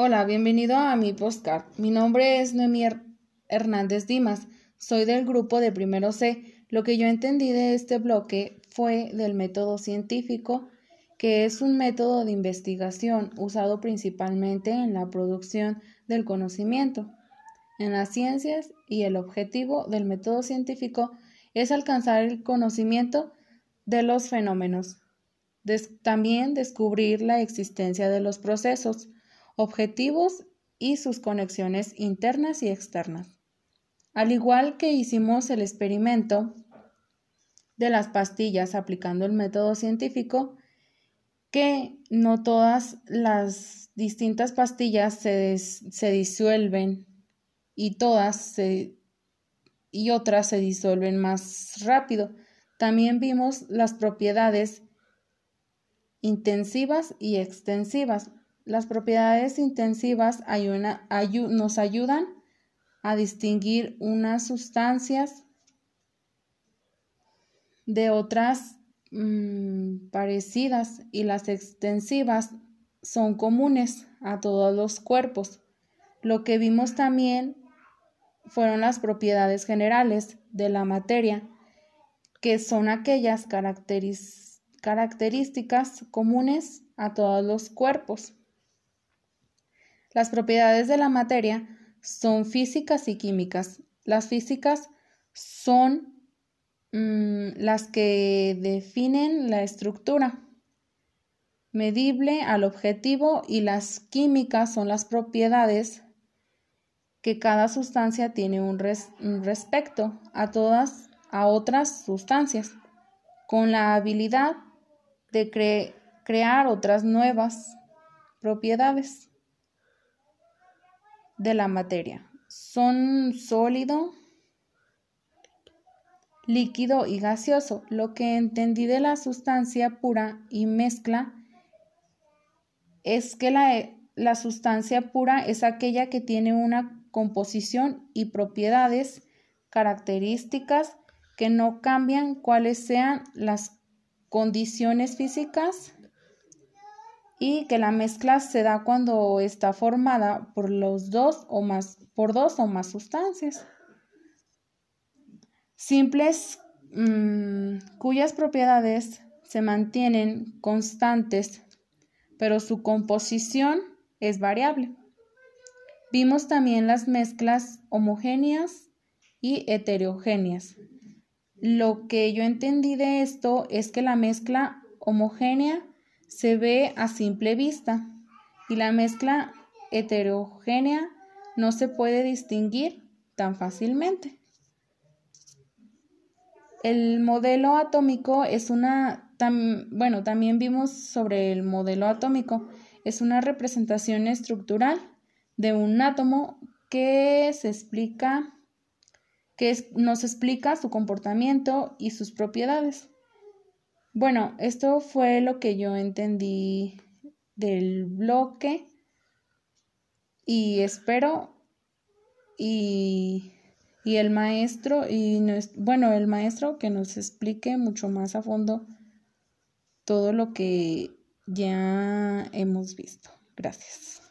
Hola, bienvenido a mi postcard. Mi nombre es Noemí Hernández Dimas. Soy del grupo de primero C. Lo que yo entendí de este bloque fue del método científico, que es un método de investigación usado principalmente en la producción del conocimiento en las ciencias y el objetivo del método científico es alcanzar el conocimiento de los fenómenos. también descubrir la existencia de los procesos, objetivos y sus conexiones internas y externas. Al igual que hicimos el experimento de las pastillas aplicando el método científico, que no todas las distintas pastillas se, se disuelven y todas se, y otras se disuelven más rápido. También vimos las propiedades intensivas y extensivas. Las propiedades intensivas nos ayudan a distinguir unas sustancias de otras mm, parecidas y las extensivas son comunes a todos los cuerpos. Lo que vimos también fueron las propiedades generales de la materia, que son aquellas características comunes a todos los cuerpos. Las propiedades de la materia son físicas y químicas. Las físicas son mm, las que definen la estructura medible al objetivo y las químicas son las propiedades que cada sustancia tiene un, respecto a todas a otras sustancias, con la habilidad de crear otras nuevas propiedades de la materia. Son sólido, líquido y gaseoso. Lo que entendí de la sustancia pura y mezcla es que la, la sustancia pura es aquella que tiene una composición y propiedades, características que no cambian cuáles sean las condiciones físicas y que la mezcla se da cuando está formada por los dos o más por dos o más sustancias simples mm, cuyas propiedades se mantienen constantes pero su composición es variable Vimos también las mezclas homogéneas y heterogéneas. Lo que yo entendí de esto es que la mezcla homogénea se ve a simple vista y la mezcla heterogénea no se puede distinguir tan fácilmente. El modelo atómico es una, bueno, también vimos sobre el modelo atómico, es una representación estructural de un átomo que se explica que nos explica su comportamiento y sus propiedades. Bueno, esto fue lo que yo entendí del bloque y espero y, y el maestro y bueno, el maestro que nos explique mucho más a fondo todo lo que ya hemos visto. Gracias.